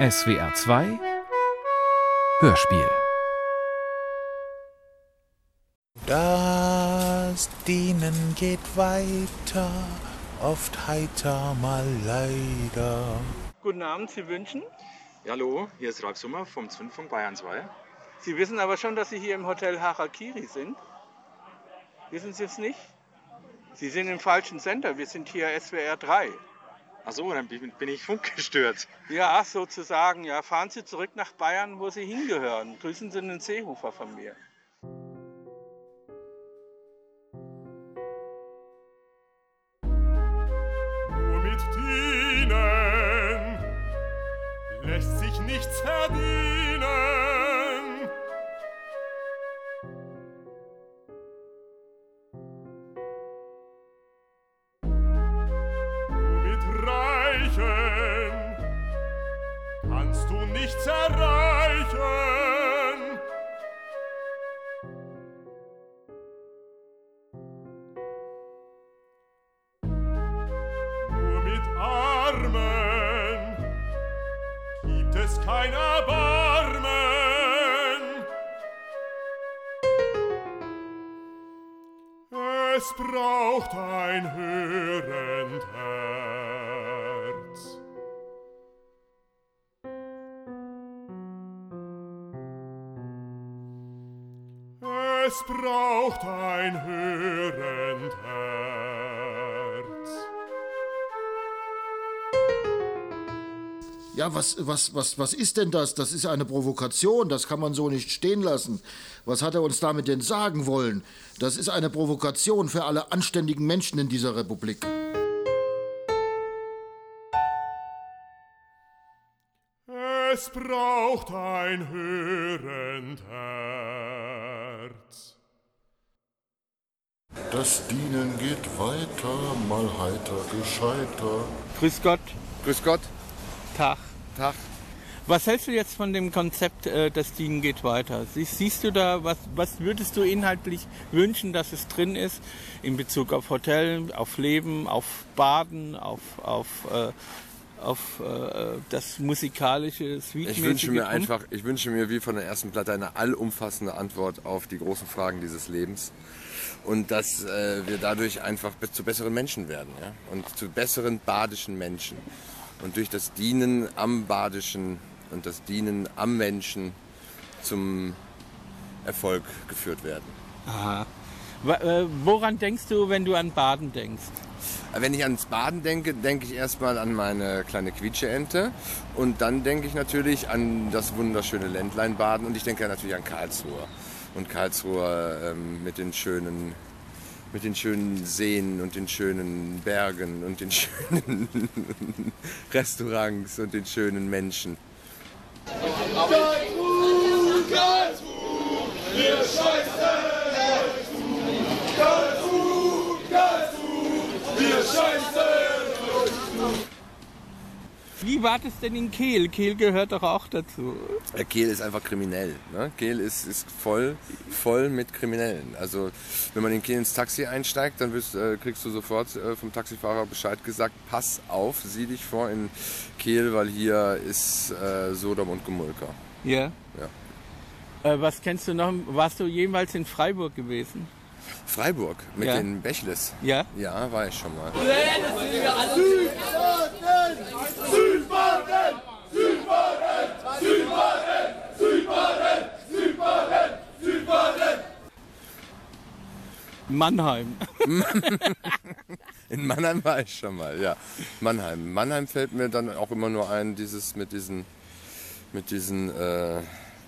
SWR 2 Hörspiel Das Dienen geht weiter, oft heiter, mal leider. Guten Abend, Sie wünschen? Ja, hallo, hier ist Ralf Summer vom Zündfunk Bayern 2. Sie wissen aber schon, dass Sie hier im Hotel Harakiri sind. Wissen Sie es nicht? Sie sind im falschen Sender. Wir sind hier SWR 3. Achso, dann bin ich funkgestört. Ja, sozusagen. Ja, fahren Sie zurück nach Bayern, wo Sie hingehören. Grüßen Sie einen Seehofer von mir. Ja, was, was, was, was ist denn das? Das ist eine Provokation, das kann man so nicht stehen lassen. Was hat er uns damit denn sagen wollen? Das ist eine Provokation für alle anständigen Menschen in dieser Republik. Es braucht ein hörend Herz. Das Dienen geht weiter, mal heiter, gescheiter. Grüß Gott. Grüß Gott. Tag. Tag. Was hältst du jetzt von dem Konzept, äh, das Dienen geht weiter? Siehst, siehst du da, was, was würdest du inhaltlich wünschen, dass es drin ist in Bezug auf Hotel, auf Leben, auf Baden, auf, auf, äh, auf äh, das musikalische, Suite Ich wünsche mir einfach, ich wünsche mir wie von der ersten Platte eine allumfassende Antwort auf die großen Fragen dieses Lebens und dass äh, wir dadurch einfach zu besseren Menschen werden ja? und zu besseren badischen Menschen und durch das Dienen am badischen und das Dienen am Menschen zum Erfolg geführt werden. Aha. Äh, woran denkst du, wenn du an Baden denkst? Wenn ich ans Baden denke, denke ich erstmal an meine kleine Quietscheente und dann denke ich natürlich an das wunderschöne Ländlein Baden und ich denke natürlich an Karlsruhe. Und Karlsruhe ähm, mit den schönen mit den schönen Seen und den schönen Bergen und den schönen Restaurants und den schönen Menschen. Wie war das denn in Kehl? Kehl gehört doch auch dazu. Ja, Kehl ist einfach kriminell. Ne? Kehl ist, ist voll, voll mit Kriminellen. Also wenn man in Kehl ins Taxi einsteigt, dann wirst, äh, kriegst du sofort äh, vom Taxifahrer Bescheid gesagt, pass auf, sieh dich vor in Kehl, weil hier ist äh, Sodom und Gomulka. Ja. Ja. Äh, was kennst du noch? Warst du jemals in Freiburg gewesen? Freiburg mit Ja. den Bächles. Ja. Ja, war ich schon mal. Mannheim. In Mannheim war ich schon mal, ja. Mannheim. Mannheim fällt mir dann auch immer nur ein, dieses mit diesen, mit diesen äh,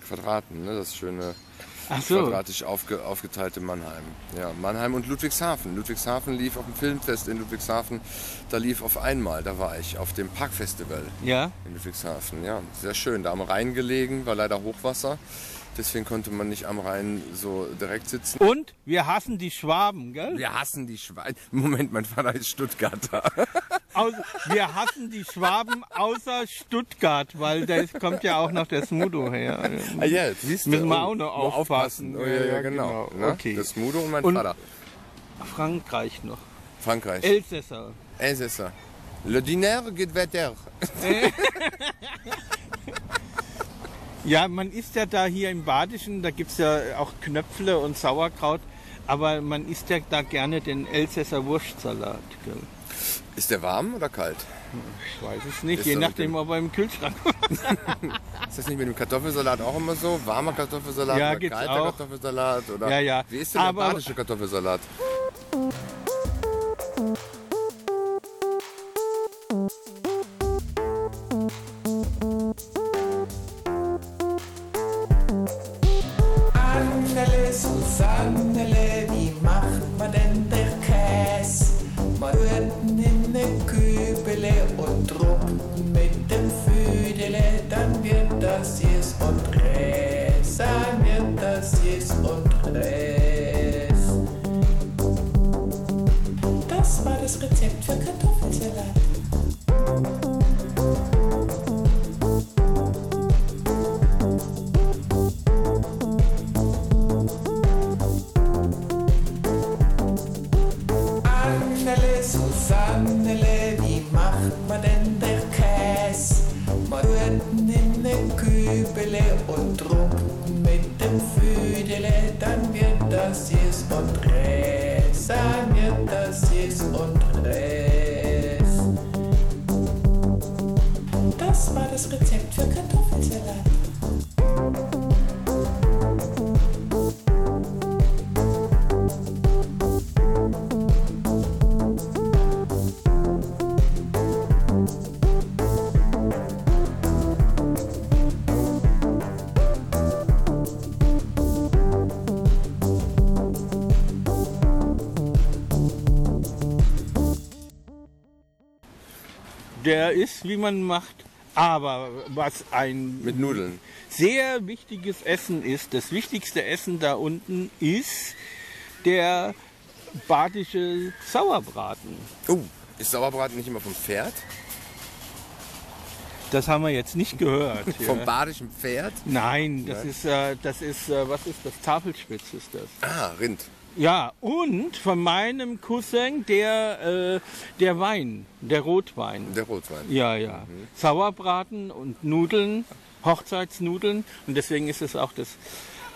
Quadraten, ne? das schöne so. quadratisch aufge, aufgeteilte Mannheim. Ja, Mannheim und Ludwigshafen. Ludwigshafen lief auf dem Filmfest in Ludwigshafen, da lief auf einmal, da war ich, auf dem Parkfestival Ja. in Ludwigshafen. Ja, sehr schön. Da am Rhein gelegen, war leider Hochwasser. Deswegen konnte man nicht am Rhein so direkt sitzen. Und wir hassen die Schwaben, gell? Wir hassen die Schweine. Moment, mein Vater ist Stuttgarter. Aus, wir hassen die Schwaben außer Stuttgart, weil da kommt ja auch noch der Smudo her. Ah, ja, siehst du. Müssen wir auch noch muss aufpassen. Oh, ja, ja, genau. genau. Ne? Okay. Das Mudo und mein Und- Vater. Frankreich noch. Frankreich. Elsässer. Elsässer. Le diner geht weiter. Ja, man isst ja da hier im Badischen, da gibt es ja auch Knöpfle und Sauerkraut, aber man isst ja da gerne den Elsässer Wurstsalat. Gell? Ist der warm oder kalt? Ich weiß es nicht, Ist je nachdem, dem- ob er im Kühlschrank Ist das nicht mit dem Kartoffelsalat auch immer so? Warmer Kartoffelsalat Ja, oder kalter auch. Kartoffelsalat? Oder Ja, ja. Wie ist denn Aber- der badische Kartoffelsalat? War das Rezept für Kartoffelsalat. Der ist, wie man macht. Aber was ein Mit Nudeln. sehr wichtiges Essen ist, das wichtigste Essen da unten ist der badische Sauerbraten. Oh, ist Sauerbraten nicht immer vom Pferd? Das haben wir jetzt nicht gehört. Vom ja. badischen Pferd? Nein, das ist, äh, das ist, äh, was ist das? Tafelspitz ist das. Ah, Rind. Ja, und von meinem Cousin der, äh, der Wein, der Rotwein. Der Rotwein. Ja, ja. Sauerbraten und Nudeln, Hochzeitsnudeln. Und deswegen ist es auch das,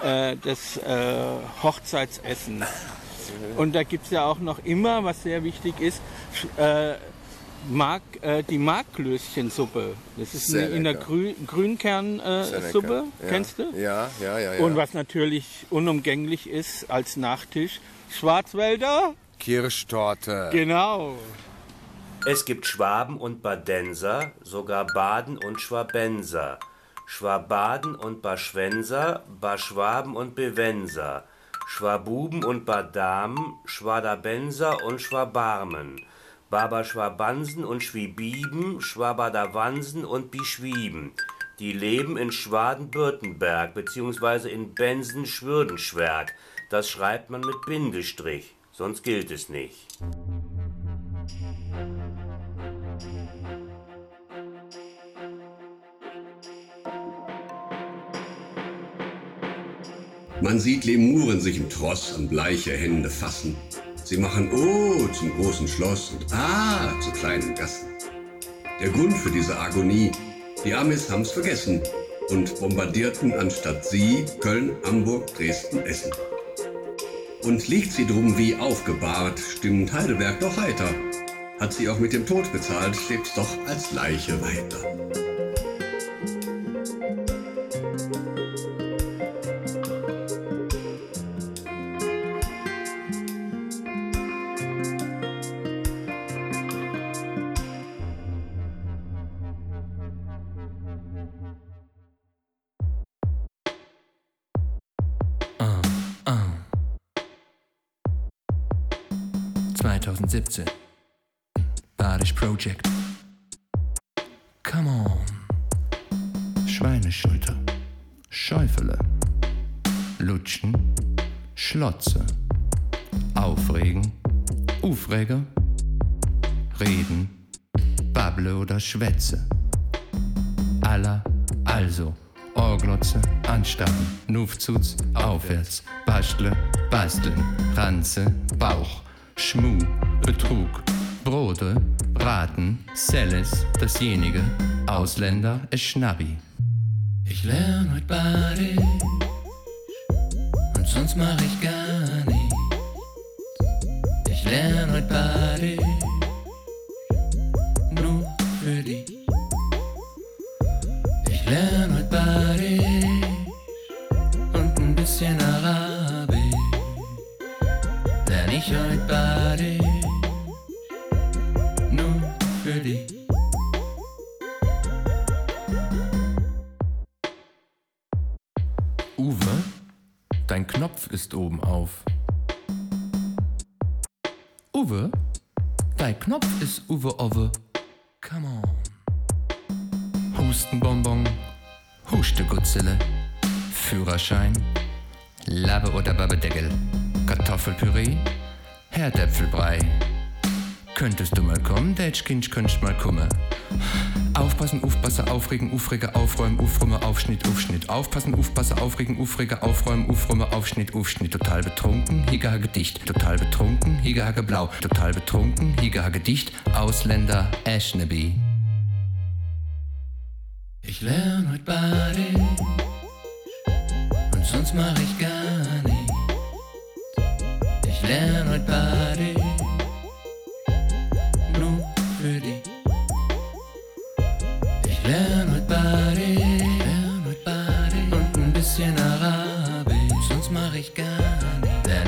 äh, das äh, Hochzeitsessen. Und da gibt es ja auch noch immer, was sehr wichtig ist, sch- äh, Mark, äh, die Markklöschensuppe. Das ist Sehr eine, in der. Grü Grünkernsuppe, äh, Suppe. Ja. kennst du? Ja, ja, ja. ja. Und was natürlich unumgänglich ist als Nachtisch, Schwarzwälder. Kirschtorte. Genau. Es gibt Schwaben und Badenser, sogar Baden und Schwabenser. Schwabaden und Baschwenser, Baschwaben und Bewenser. Schwabuben und Badamen, Schwadabenser und Schwabarmen. Babaschwabansen und Schwibiben, Schwabadawansen und Bischwieben. Die leben in Schwaden-Württemberg bzw. in Bensen-Schwürdenschwerk. Das schreibt man mit Bindestrich, sonst gilt es nicht. Man sieht Lemuren sich im Tross an bleiche Hände fassen. Sie machen O zum großen Schloss und A zu kleinen Gassen. Der Grund für diese Agonie, die Amis haben's vergessen und bombardierten anstatt sie Köln, Hamburg, Dresden, Essen. Und liegt sie drum wie aufgebahrt, stimmt Heidelberg doch heiter. Hat sie auch mit dem Tod bezahlt, lebt's doch als Leiche weiter. Schwätze. Aller, also. Ohrglotze, anstarren, Nufzuz, aufwärts, Bastle, basteln, Ranze, Bauch, Schmu, Betrug, Brode, Braten, Selles, dasjenige, Ausländer, es Schnabbi. Ich lerne heute Badisch und sonst mach ich gar nichts. Ich lerne heute Badisch ist oben auf. Uwe, dein Knopf ist Uwe Ove. Come on. Hustenbonbon, Huste Gutzille, Führerschein, Labbe oder Babbedeckel, Kartoffelpüree, Herdäpfelbrei. Könntest du mal kommen, Dätschkind, könntest mal kommen. Aufpassen, aufpassen, aufregen, aufregen, aufräumen, aufräumen, Aufschnitt, Aufschnitt. Aufpassen, aufpassen, aufregen, aufregen, aufräumen, aufräumen, Aufschnitt, Aufschnitt. Total betrunken, Higehage dicht. Total betrunken, Higehage blau. Total betrunken, Higehage dicht. Ausländer, Ashnaby. Ich lerne heute Badisch und sonst mach ich gar nichts. Ich lerne heute Badisch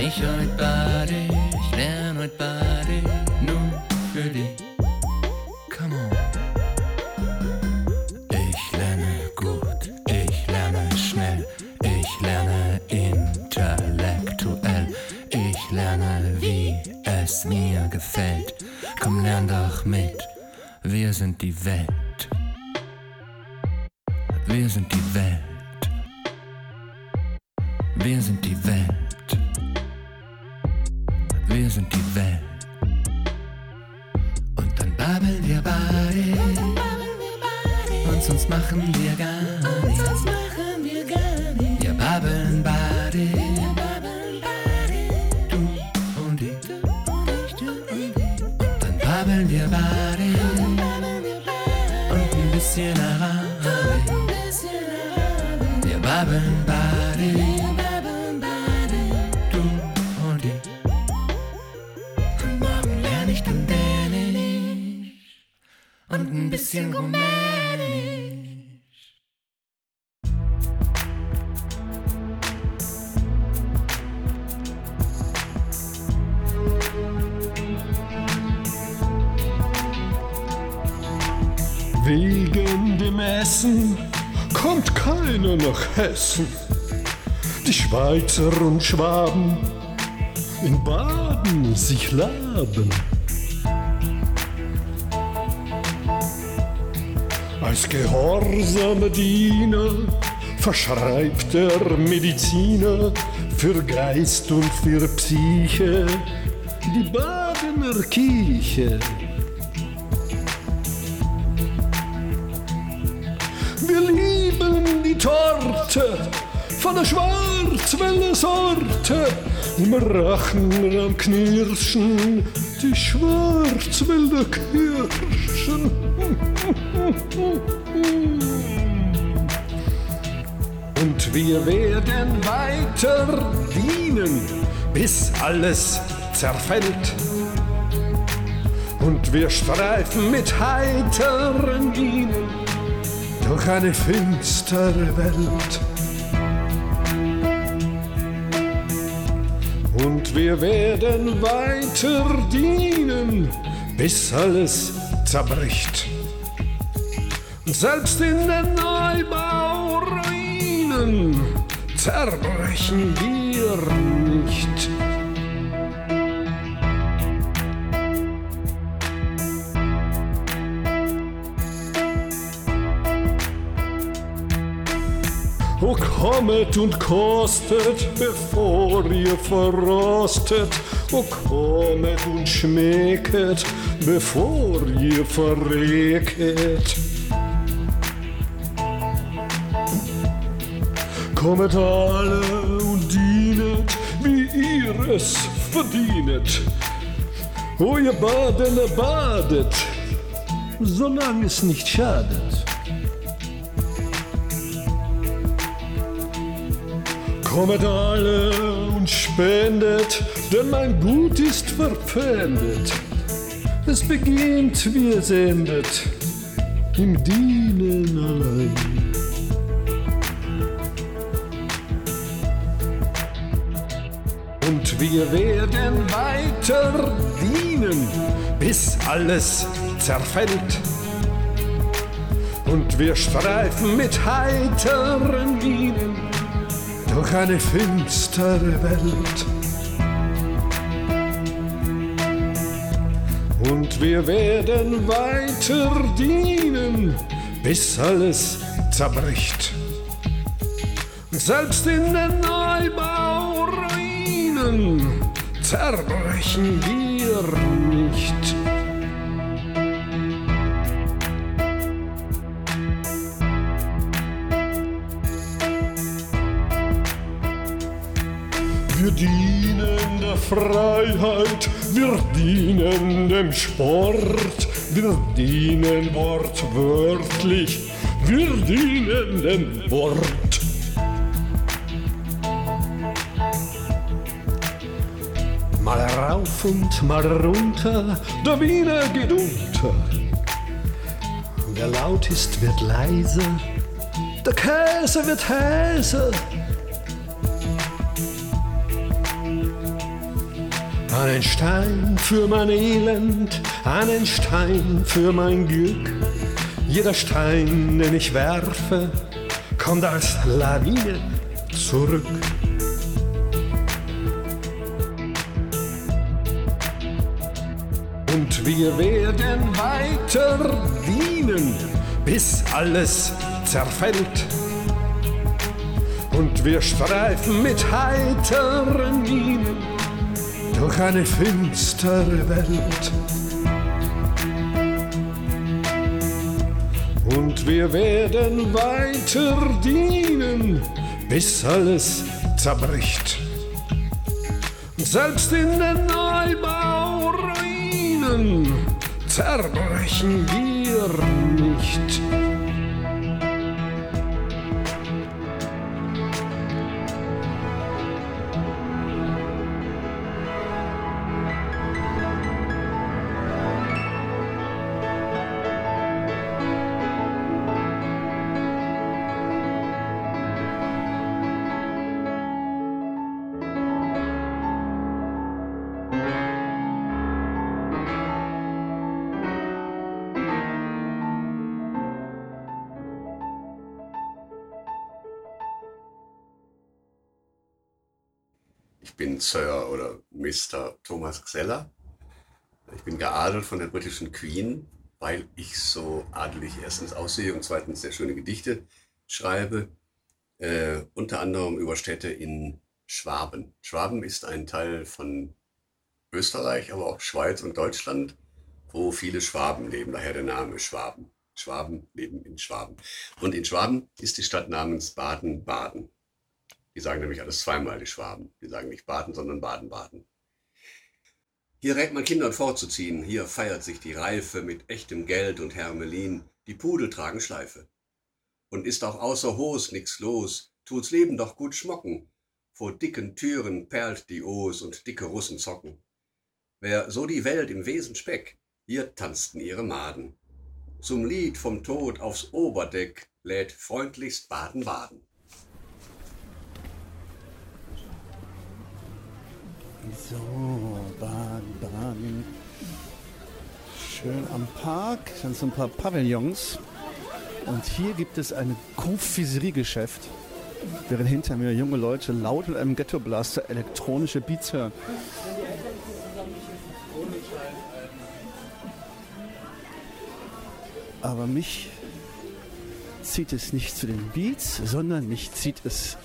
ich heute Badisch, ich lerne heute Badisch nur für. Ich lerne gut, ich lerne schnell, ich lerne intellektuell, ich lerne, wie es mir gefällt. Komm, lern doch mit, wir sind die Welt. Wir sind die Welt. Hessen. Die Schweizer und Schwaben in Baden sich laben. Als gehorsamer Diener verschreibt der Mediziner für Geist und für Psyche die Badener Kirche. Lieben die Torte von der Schwarzwälder Sorte. Im Rachen am Knirschen die Schwarzwälder Kirschen. Und wir werden weiter dienen, bis alles zerfällt. Und wir streifen mit heiteren Mienen durch eine finstere Welt. Und wir werden weiter dienen, bis alles zerbricht. Und selbst in den Neubauruinen zerbrechen wir nicht. O kommet und kostet, bevor ihr verrostet. O kommet und schmecket, bevor ihr verrecket. Kommet alle und dienet, wie ihr es verdienet. O ihr Badener badet, solange es nicht schadet. Kommet alle und spendet, denn mein Gut ist verpfändet. Es beginnt, wie es endet, im Dienen allein. Und wir werden weiter dienen, bis alles zerfällt. Und wir streifen mit heiteren Mienen durch eine finstere Welt. Und wir werden weiter dienen, bis alles zerbricht. Selbst in den Neubauruinen zerbrechen wir nicht. Freiheit, wir dienen dem Sport, wir dienen wortwörtlich, wir dienen dem Wort. Mal rauf und mal runter, der Wiener geht unter. Wer laut ist, wird leise, der Käse wird Häse. Einen Stein für mein Elend, einen Stein für mein Glück. Jeder Stein, den ich werfe, kommt als Lawine zurück. Und wir werden weiter dienen, bis alles zerfällt. Und wir streifen mit heiteren Mienen durch eine finstere Welt. Und wir werden weiter dienen, bis alles zerbricht. Und selbst in den Neubauruinen zerbrechen wir nicht. Bin Sir oder Mr. Thomas Xeller. Ich bin geadelt von der britischen Queen, weil ich so adelig erstens aussehe und zweitens sehr schöne Gedichte schreibe. Äh, unter anderem über Städte in Schwaben. Schwaben ist ein Teil von Österreich, aber auch Schweiz und Deutschland, wo viele Schwaben leben. Daher der Name Schwaben. Schwaben leben in Schwaben. Und in Schwaben ist die Stadt namens Baden-Baden. Die sagen nämlich alles zweimal, die Schwaben. Die sagen nicht Baden, sondern Baden-Baden. Hier rät man Kindern vorzuziehen. Hier feiert sich die Reife mit echtem Geld und Hermelin. Die Pudel tragen Schleife. Und ist auch außer Hos nix los, tut's Leben doch gut schmocken. Vor dicken Türen perlt die Os und dicke Russen zocken. Wer so die Welt im Wesen speck, hier tanzten ihre Maden. Zum Lied vom Tod aufs Oberdeck lädt freundlichst Baden-Baden. So, Baden, Baden. Schön am Park. Dann so ein paar Pavillons. Und hier gibt es ein Confiserie-Geschäft, während hinter mir junge Leute laut mit einem Ghetto-Blaster elektronische Beats hören. Aber mich zieht es nicht zu den Beats, sondern mich zieht es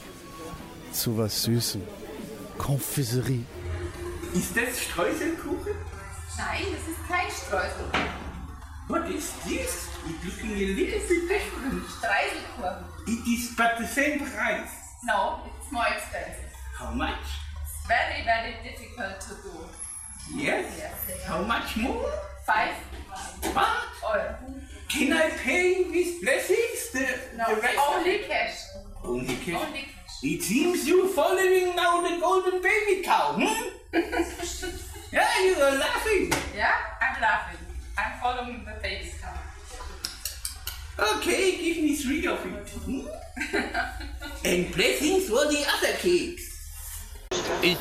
zu was Süßem. Confiserie. Ist das Streuselkuchen? Nein, das ist kein Streusel. What is this? It looking a little bit different. Streiselkuchen. It is but the same price. No, it's more expensive. How much? It's very, very difficult to do. Yes. Yes. How much more? Five What? Euro. Can I pay with blessings? The, No, the rest only cash. Only cash. Only cash. It seems you're following now the golden baby cow, hmm? Yeah, you are laughing. Yeah, I'm laughing. I'm following the baby's cow. Okay, give me three of it. Hmm? And blessings for the other cakes. Ich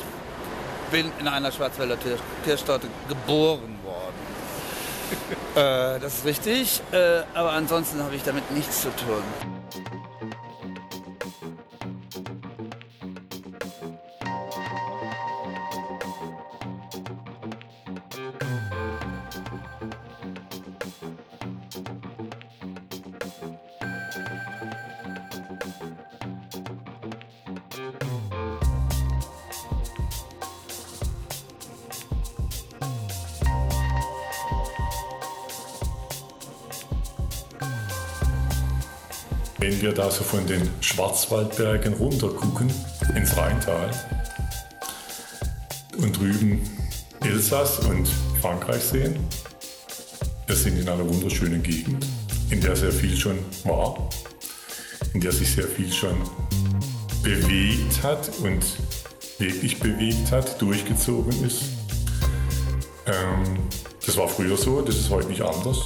bin in einer Schwarzwälder Kirchstadt geboren worden. äh, das ist richtig, äh, aber ansonsten habe ich damit nichts zu tun. Wir da so von den Schwarzwaldbergen runter gucken ins Rheintal und drüben Elsass und Frankreich sehen, wir sind in einer wunderschönen Gegend, in der sehr viel schon war, in der sich sehr viel schon bewegt hat und wirklich bewegt hat, durchgezogen ist. Ähm, das war früher so, das ist heute nicht anders.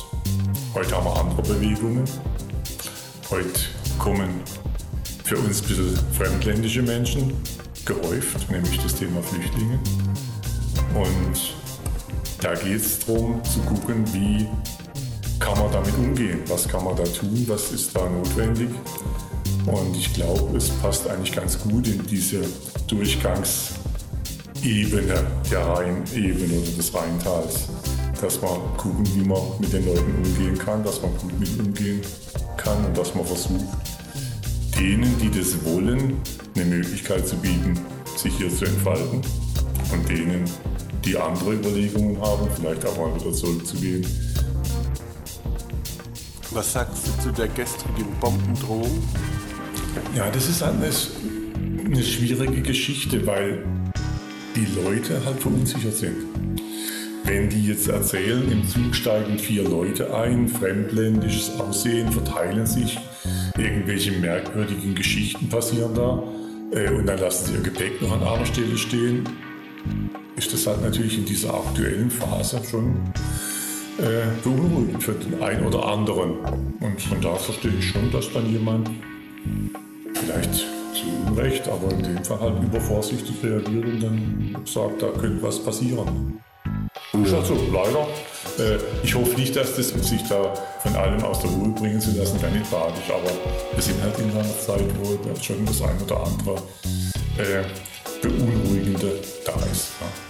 Heute haben wir andere Bewegungen. Heute kommen für uns ein bisschen fremdländische Menschen gehäuft, nämlich das Thema Flüchtlinge. Und da geht es darum zu gucken, wie kann man damit umgehen, was kann man da tun, was ist da notwendig. Und ich glaube, es passt eigentlich ganz gut in diese Durchgangsebene der Rheinebene oder des Rheintals, dass man gucken, wie man mit den Leuten umgehen kann, dass man gut mit umgehen kann und dass man versucht, denen, die das wollen, eine Möglichkeit zu bieten, sich hier zu entfalten und denen, die andere Überlegungen haben, vielleicht auch mal wieder zurückzugehen. Was sagst du zu der gestrigen Bombendrohung? Ja, das ist eine, eine schwierige Geschichte, weil die Leute halt verunsichert sind. Wenn die jetzt erzählen, im Zug steigen vier Leute ein, fremdländisches Aussehen, verteilen sich, irgendwelche merkwürdigen Geschichten passieren da äh, und dann lassen sie ihr Gepäck noch an einer Stelle stehen, ist das halt natürlich in dieser aktuellen Phase schon äh, beunruhigend für den einen oder anderen. Und von da verstehe ich schon, dass dann jemand vielleicht zu Unrecht, aber in dem Fall halt übervorsichtig reagiert und dann sagt, da könnte was passieren. Ist halt so, leider. Äh, ich hoffe nicht, dass das sich da von allem aus der Ruhe bringen zu lassen, gar nicht tragisch, aber wir sind halt in einer Zeit, wo schon das ein oder andere äh, Beunruhigende da ist. Ja.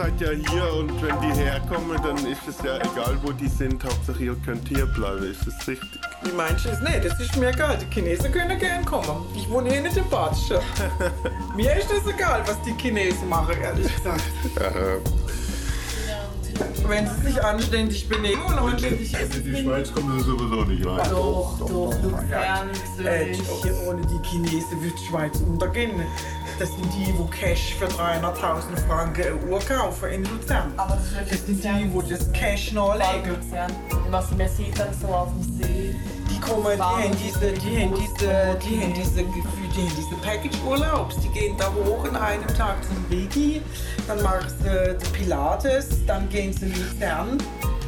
Seid ja hier und wenn die herkommen, dann ist es ja egal, wo die sind. Hauptsache ihr könnt hier bleiben. Ist das richtig? Wie meinst du es? Nee, das ist mir egal. Die Chinesen können gern kommen. Ich wohne hier nicht im Badischen. mir ist das egal, was die Chinesen machen, ehrlich gesagt. Wenn sie sich anständig benehmen und anständig essen. Die Schweiz kommt ja sowieso nicht rein. Doch, doch, du Äh, hier ohne die Chinesen wird die Schweiz untergehen. Das sind die, wo Cash für 300.000 Franken eine Uhr kaufen in Luzern. Aber das ist Das sind die, wo das Cash nachlegen. Luzern. Was man sieht dann so auf dem See. Die kommen, die haben diese, die haben diese, die haben diese Gefühl, die haben diese Package-Urlaubs. Die gehen da hoch an einem Tag zum Reiki, dann machen sie die Pilates, dann gehen sie in Luzern.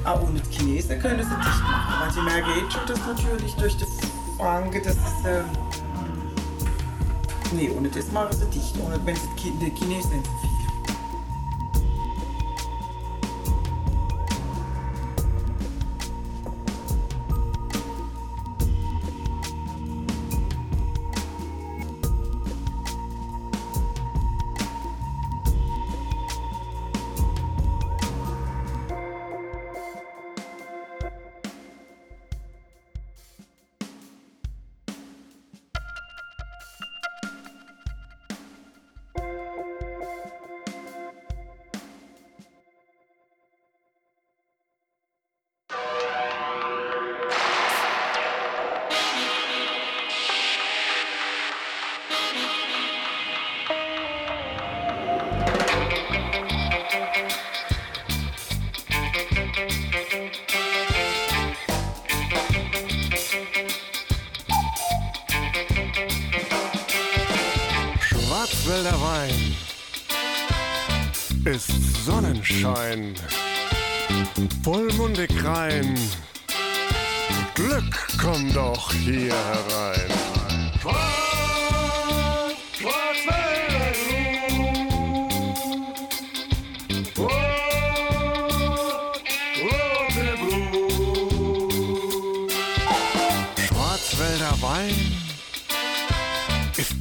Ah, ohne die Chinesen können sie dicht machen, weil sie merken jetzt schon, dass natürlich durch die Franke, das ist, ähm, nee, ohne das machen sie dicht, ohne wenn sie die Chi- die Chinesen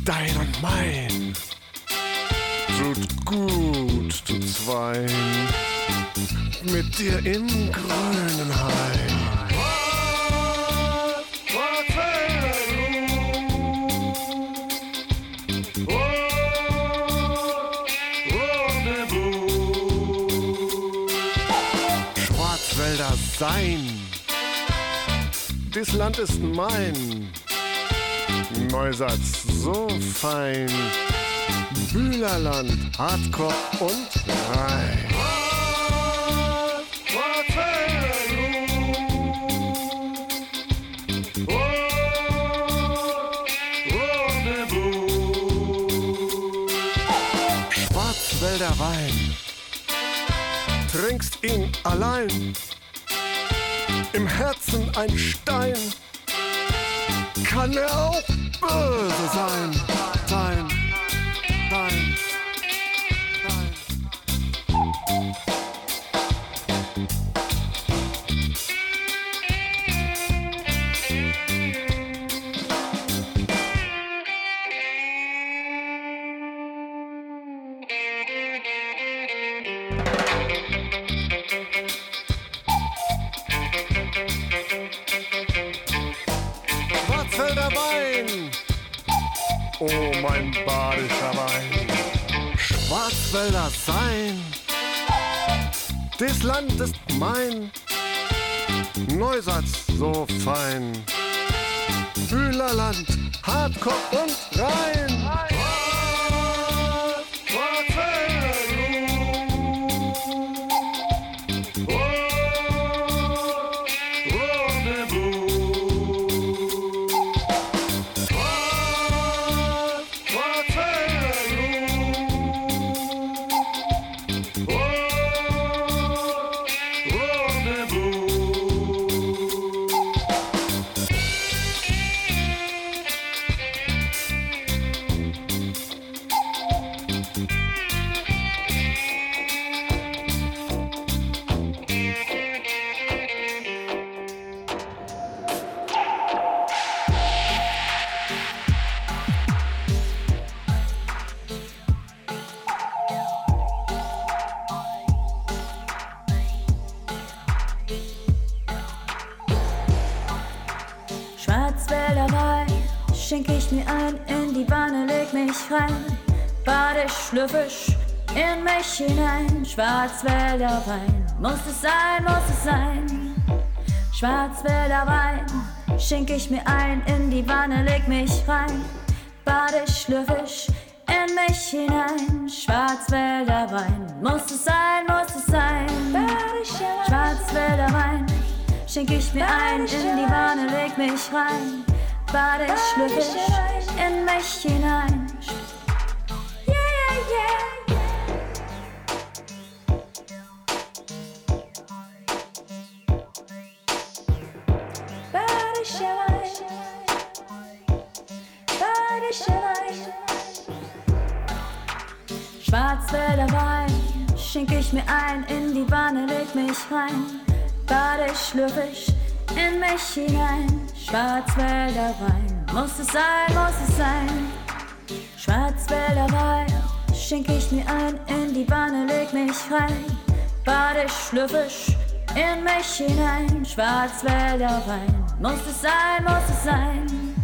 dein und mein. Tut gut, zu zweien, mit dir im grünen Hain. Schwarzwälder sein, das Land ist mein. Neusatz so fein. Bühlerland, Hardcore und Rein. Schwarzwälder Wein, trinkst ihn allein, im Herzen ein Stein, kann er auch böse sein, Land ist mein. Neusatz so fein. Bühlerland, Hardcore und Rhein. Badisch, schlüpfisch in mich hinein. Schwarzwälder Wein, muss es sein, muss es sein. Schwarzwälder Wein schenk ich mir ein in die Wanne, leg mich rein. Badisch, schlüpfisch in mich hinein. Schwarzwälder Wein, muss es sein, muss es sein. Schwarzwälder Wein schenk ich mir ein in die Wanne, leg mich rein. Bade schlüpfisch in mich hinein. Ich mir ein in die Wanne, leg mich rein. Bade schlürfisch in mich hinein. Schwarzwälder Wein, muss es sein, muss es sein. Schwarzwälder Wein schenk ich mir ein in die Wanne, leg mich rein. Bade schlürfisch in mich hinein. Schwarzwälder Wein, muss es sein, muss es sein.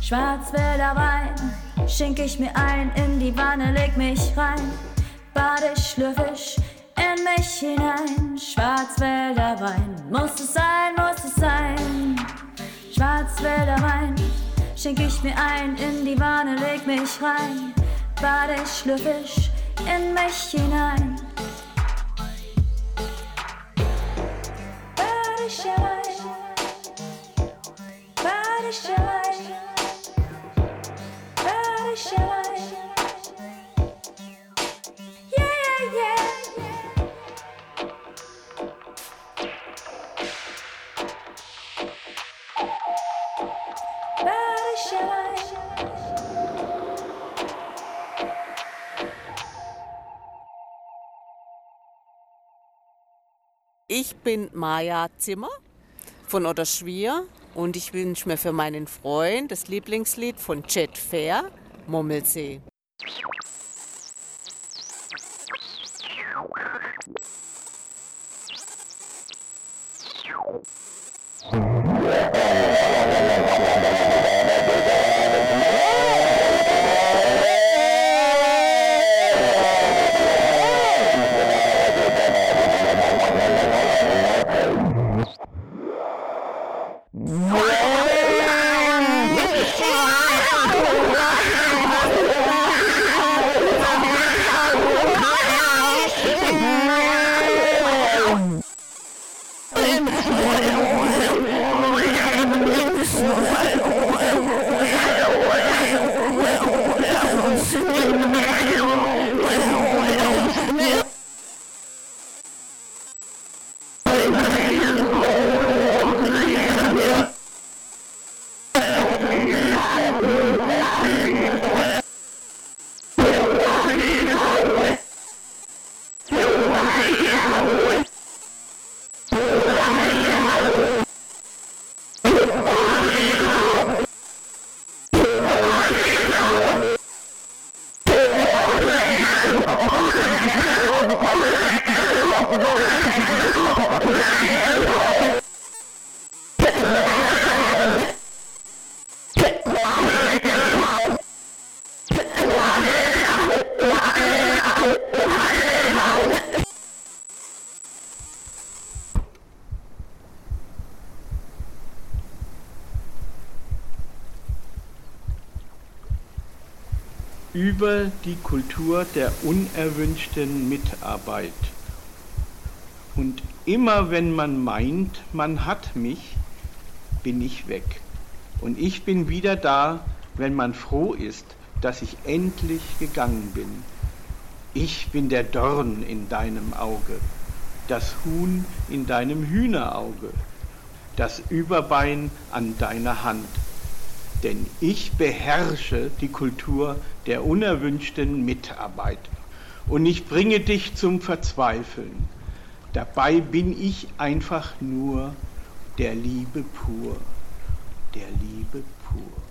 Schwarzwälder Wein schenk ich mir ein in die Wanne, leg mich rein. Bade schlürfisch in mich hinein. Schwarzwälder Wein, muss es sein, muss es sein. Schwarzwälder Wein schenk ich mir ein in die Wanne, leg mich rein. Bade schlürfisch in mich hinein. Badeschelein, Badeschelein, Badeschelein. Yeah, bin Maja Zimmer von Otterschwier und ich wünsche mir für meinen Freund das Lieblingslied von Jet Fair, Mummelsee. Über die Kultur der unerwünschten Mitarbeit. Und immer wenn man meint, man hat mich, bin ich weg. Und ich bin wieder da, wenn man froh ist, dass ich endlich gegangen bin. Ich bin der Dorn in deinem Auge, das Huhn in deinem Hühnerauge, das Überbein an deiner Hand. Denn ich beherrsche die Kultur der unerwünschten Mitarbeit. Und ich bringe dich zum Verzweifeln. Dabei bin ich einfach nur der Liebe pur, der Liebe pur.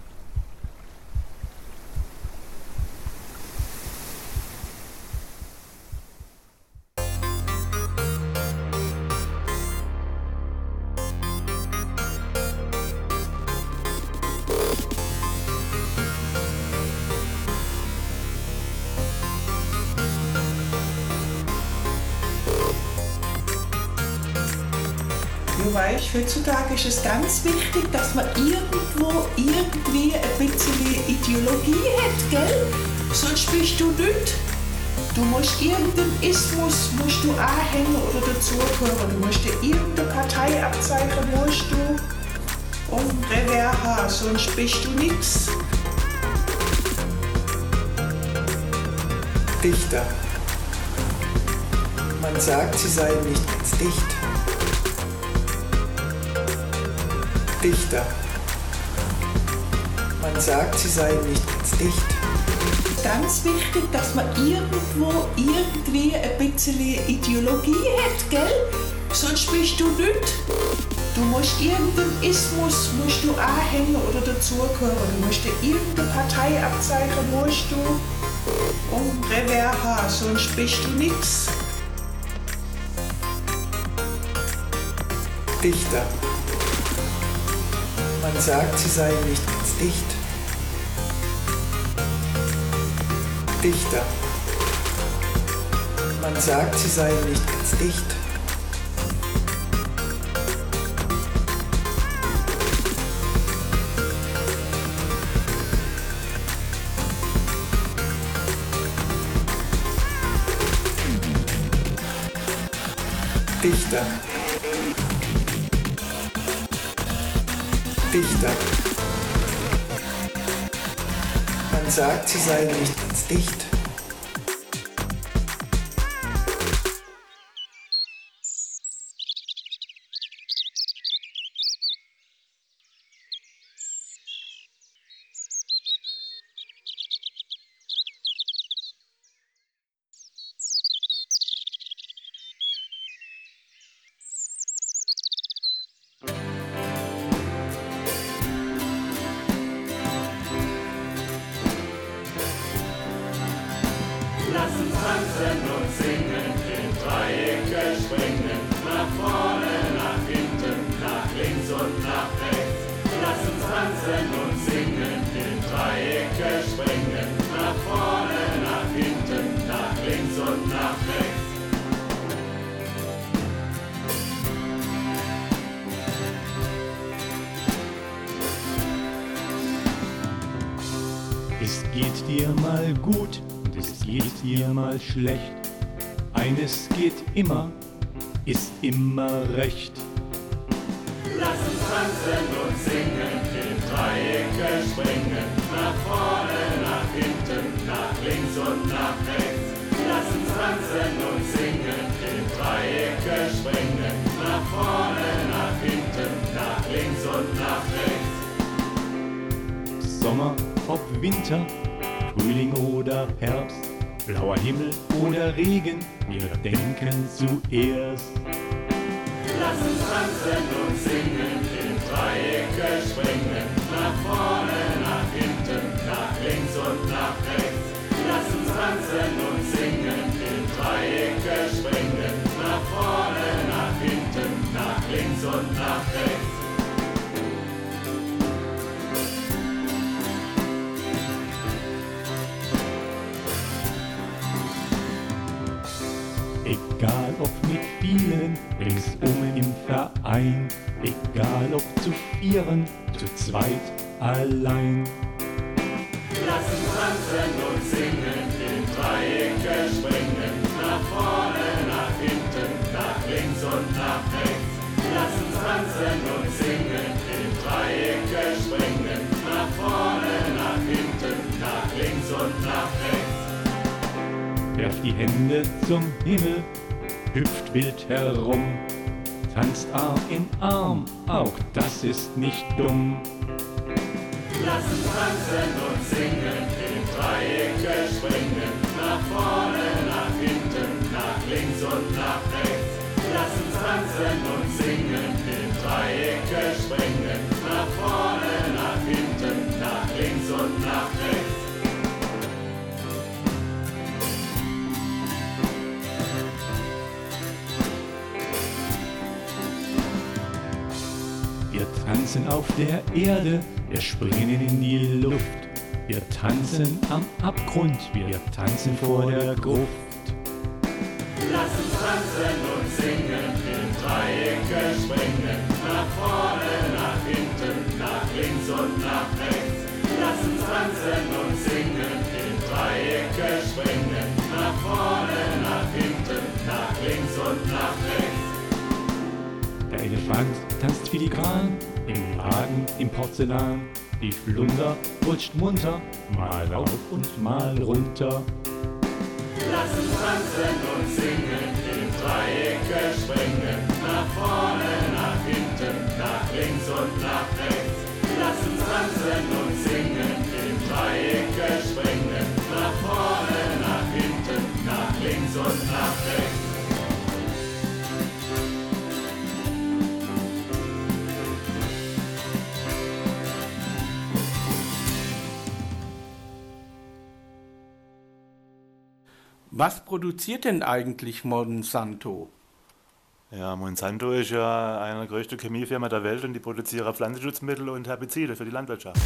Heutzutage ist es ganz wichtig, dass man irgendwo irgendwie ein bisschen Ideologie hat, gell? Sonst bist du nicht. Du musst irgendeinen Ismus musst du anhängen oder dazugehören. Du musst dir irgendeine Parteiabzeichen musst du und Revers haben, sonst bist du nix. Dichter. Man sagt, sie seien nicht ganz dicht. Dichter. Man sagt, sie seien nicht ganz dicht. Ganz wichtig, dass man irgendwo irgendwie ein bisschen Ideologie hat, gell? Sonst bist du nicht. Du musst irgendeinen Ismus musst du anhängen oder dazugehören. Du musst dir irgendeine Parteiabzeichen musst du und Revers haben, sonst bist du nix. Dichter. Man sagt, sie seien nicht ganz dicht. Dichter. Man sagt, sie seien nicht ganz dicht. Dichter. Dichter. Man sagt, sie seien nicht dicht. Mal schlecht. Eines geht immer, ist immer recht. Lass uns tanzen und singen, in Dreiecke springen, nach vorne, nach hinten, nach links und nach rechts. Lass uns tanzen und singen, in Dreiecke springen, nach vorne, nach hinten, nach links und nach rechts. Sommer, ob Winter, Frühling oder Herbst, blauer Himmel oder Regen, wir denken zuerst. Lass uns tanzen und singen, mit vielen, ringsum im Verein, egal ob zu vieren, zu zweit, allein. Lass uns tanzen und singen, in Dreiecke springen, nach vorne, nach hinten, nach links und nach rechts. Lass uns tanzen und singen, in Dreiecke springen, nach vorne, nach hinten, nach links und nach rechts. Werft die Hände zum Himmel, hüpft wild herum, tanzt Arm in Arm, auch das ist nicht dumm. Lass uns tanzen und singen, in Dreiecke springen, nach vorne, nach hinten, nach links und nach rechts. Lass uns tanzen und singen, tanzen auf der Erde, wir springen in die Luft. Wir tanzen am Abgrund, wir tanzen vor der Gruft. Lass uns tanzen und singen, in Dreiecke springen, nach vorne, nach hinten, nach links und nach rechts. Lass uns tanzen und singen, in Dreiecke springen, nach vorne, nach hinten, nach links und nach rechts. Der Elefant tanzt filigran, im Wagen, im Porzellan. Die Flunder rutscht munter, mal auf und mal runter. Lass uns tanzen und singen, im Dreiecke springen, nach vorne, nach hinten, nach links und nach rechts. Lass uns tanzen und Was produziert denn eigentlich Monsanto? Ja, Monsanto ist ja eine der größten Chemiefirmen der Welt und die produzieren Pflanzenschutzmittel und Herbizide für die Landwirtschaft.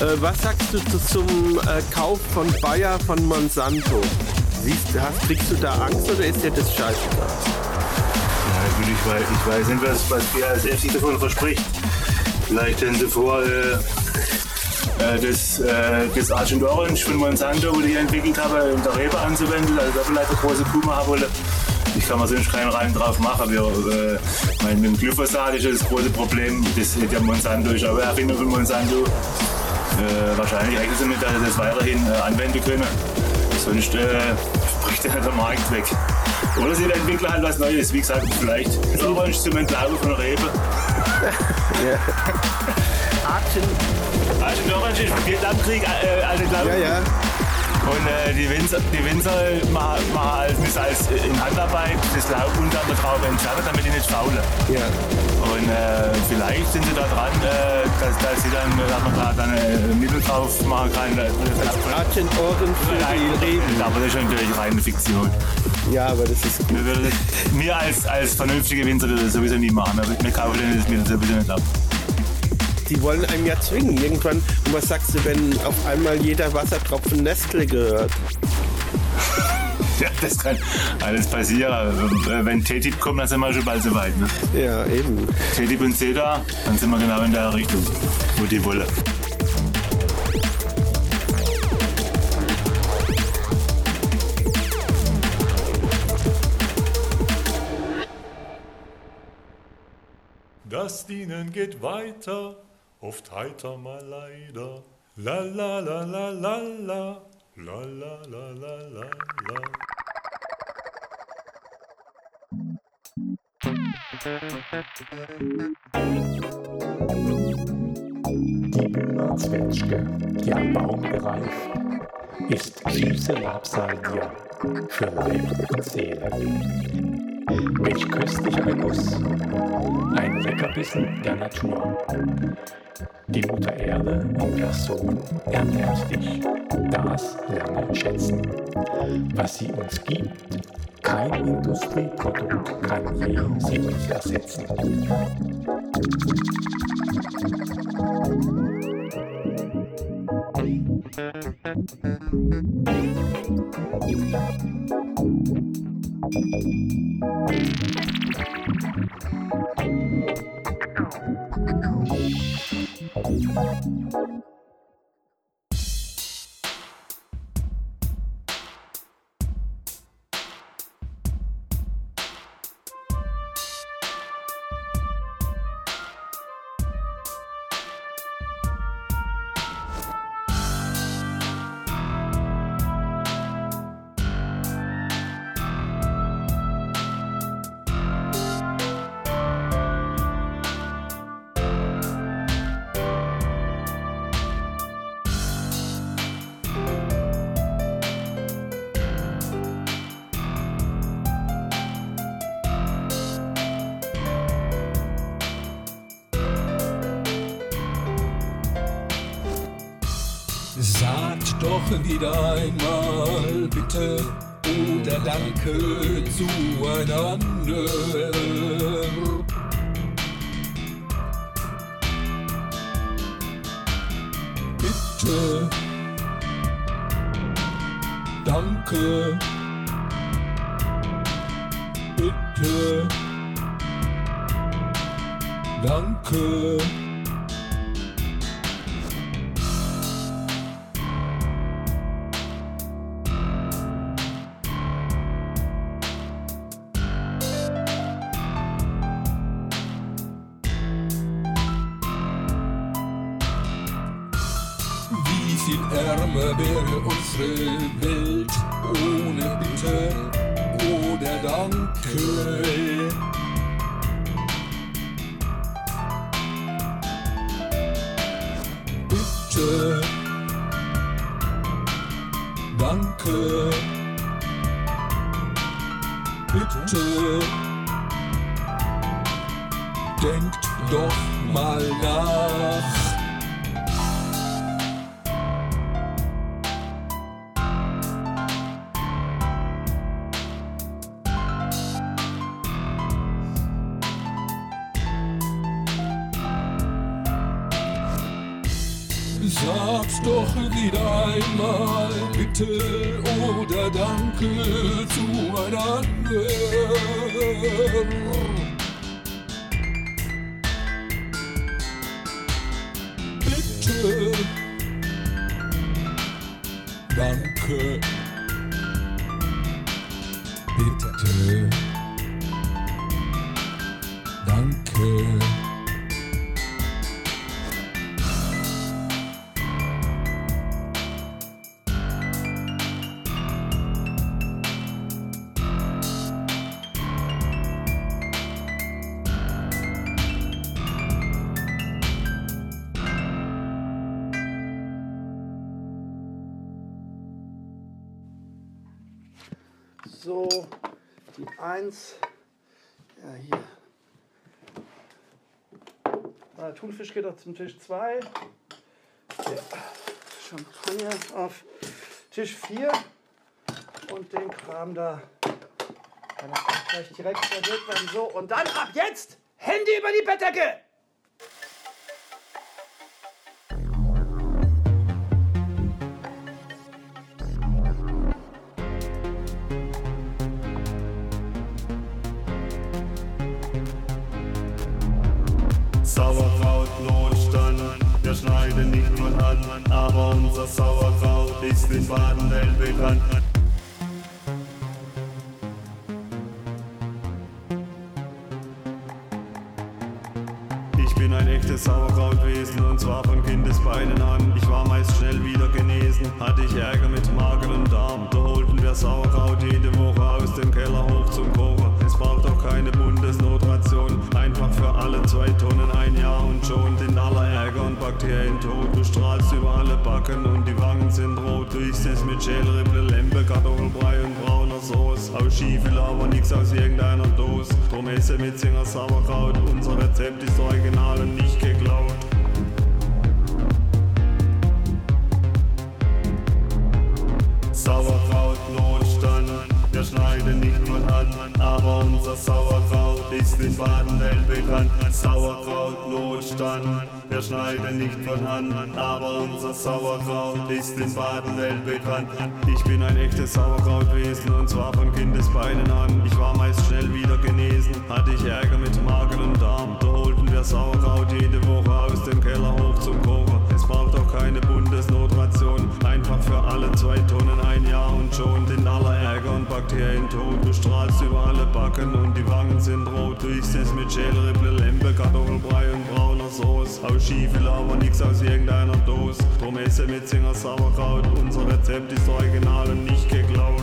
Äh, was sagst du zu, zum äh, Kauf von Bayer von Monsanto? Siehst, hast, kriegst du da Angst oder ist dir das scheißegal? Gut, ich weiß, ich weiß nicht, was, was BASF sich davon verspricht. Vielleicht stellen sie vor, äh, äh, das, äh, das Agent Orange von Monsanto, wo ich entwickelt habe, in der Rebe anzuwenden, also da vielleicht eine große machen wollen. Ich kann mir sonst keinen Reim drauf machen. Wir, äh, mein, mit dem Glyphosat ist das große Problem. Das hat ja Monsanto, ist auch Erfinder von Monsanto. Äh, wahrscheinlich rechnen sie mit, dass sie das weiterhin äh, anwenden können. Sonst äh, bricht der Markt weg. Oder sie entwickeln halt was Neues. Wie gesagt, vielleicht das Entlaufen von Rebe. ja. Agent, Agent Orange ist Vietnamkrieg, äh, also glaube Ja, ja. Und äh, die Winzer, die Winzer machen, machen als, das als in Handarbeit das Laub unter der Traube entfernen, damit die nicht faulen. Ja. Und äh, vielleicht sind sie da dran, äh, dass, dass sie dann, dass man da dann äh, Mittel drauf machen kann. Als Agent Orange für die Reben. Aber das ist natürlich reine Fiktion. Ja, aber das ist Wir, würden, wir als, als vernünftige Winzer würden das sowieso nie machen. Wir, kaufen das Mittel sowieso nicht ab. Die wollen einem ja zwingen. Irgendwann, und was sagst du, wenn auf einmal jeder Wassertropfen Nestle gehört? Ja, das kann alles passieren. Äh, Wenn TTIP kommt, dann sind wir schon bald so weit. Ne? Ja, eben. TTIP und CETA, dann sind wir genau in der Richtung, wo die wollen. Das Dienen geht weiter, oft heiter mal leider. La la la la la la, la la la la la la. Die Böhmerzwetschge, die am Baum gereift, ist süße Labsalgia für Leib und Seele. Welch köstlicher Genuss, ein Leckerbissen der Natur. Die Mutter Erde in Person ernährt dich, das lerne schätzen. Was sie uns gibt, kein Industrieprodukt kann je sie uns ersetzen. Sagt Thank you. Bitte, danke, bitte, danke. Geht auch zum Tisch 2. Der Champagner auf Tisch 4. Und den Kram da kann auch gleich direkt serviert werden. So, und dann ab jetzt Hände über die Bettdecke! Unser Sauerkraut ist in Baden-Welt bekannt. Ich bin ein echtes Sauerkrautwesen und zwar von Kindesbeinen an. Ich war meist schnell wieder genesen, hatte ich Ärger mit Magen und Darm. Da holten wir Sauerkraut jede Woche aus dem Keller hoch zum Kochen. Es braucht auch keine Bundesnotration, einfach für alle zwei Tonnen ein Jahr und schon sind aller Ärger und Bakterien tot. Rot. Du isst es mit Schälrippe, Lembe, Kartoffelbrei und brauner Soße. Aus Stiefel, aber nix aus irgendeiner Dose. Drum esse mit Singer Sauerkraut, unser Rezept ist original und nicht geklaut. Sauerkraut Notstand, wir schneiden nicht mal an, aber unser Sauerkraut ist in Baden-Welt bekannt. Sauerkraut Notstand, wir schneiden nicht von an, aber unser Sauerkraut ist in Baden-Welt bekannt. Ich bin ein echtes Sauerkrautwesen und zwar von Kindesbeinen an. Ich war meist schnell wieder genesen, hatte ich Ärger mit Magen und Darm. Da holten wir Sauerkraut jede Woche aus dem Keller hoch zum Kochen. Es braucht auch keine Bundesnotration, einfach für alle zwei Tonnen Ärger und Bakterien tot. Du strahlst über alle Backen und die Wangen sind rot. Du isst es mit Schälrippe, Lembe, Kartoffelbrei und brauner Soße. Aus Stiefel, aber nix aus irgendeiner Dose. Drum esse mit Singer Sauerkraut, unser Rezept ist original und nicht geklaut.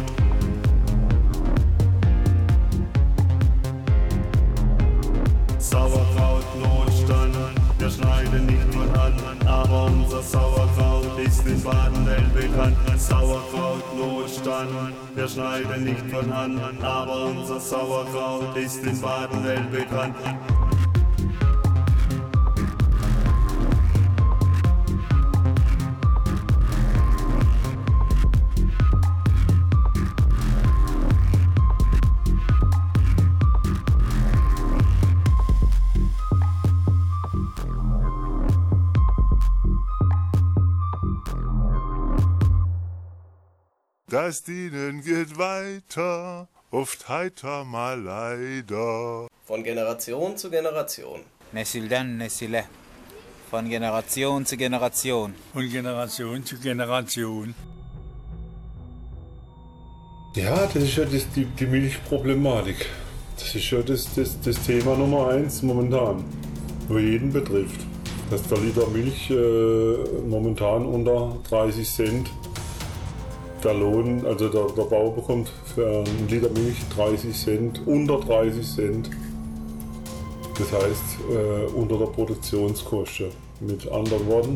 Sauerkraut Notstand, wir schneiden nicht mal an, aber unser Sauerkraut ist in Baden-Welt bekannt. Sauerkraut Notstand, wir schneiden nicht von an, aber unser Sauerkraut ist in Baden-Welt bekannt. Das Dienen geht weiter, oft heiter mal leider. Von Generation zu Generation. Nesilden Nesile. Von Generation zu Generation. Von Generation zu Generation. Ja, das ist ja das, die, die Milchproblematik. Das ist ja das, das, das Thema Nummer eins momentan, wo jeden betrifft. dass der Liter Milch äh, momentan unter 30 Cent der Lohn, also der, der Bauer bekommt für einen Liter Milch 30 Cent, unter 30 Cent. Das heißt, äh, unter der Produktionskosten. Mit anderen Worten,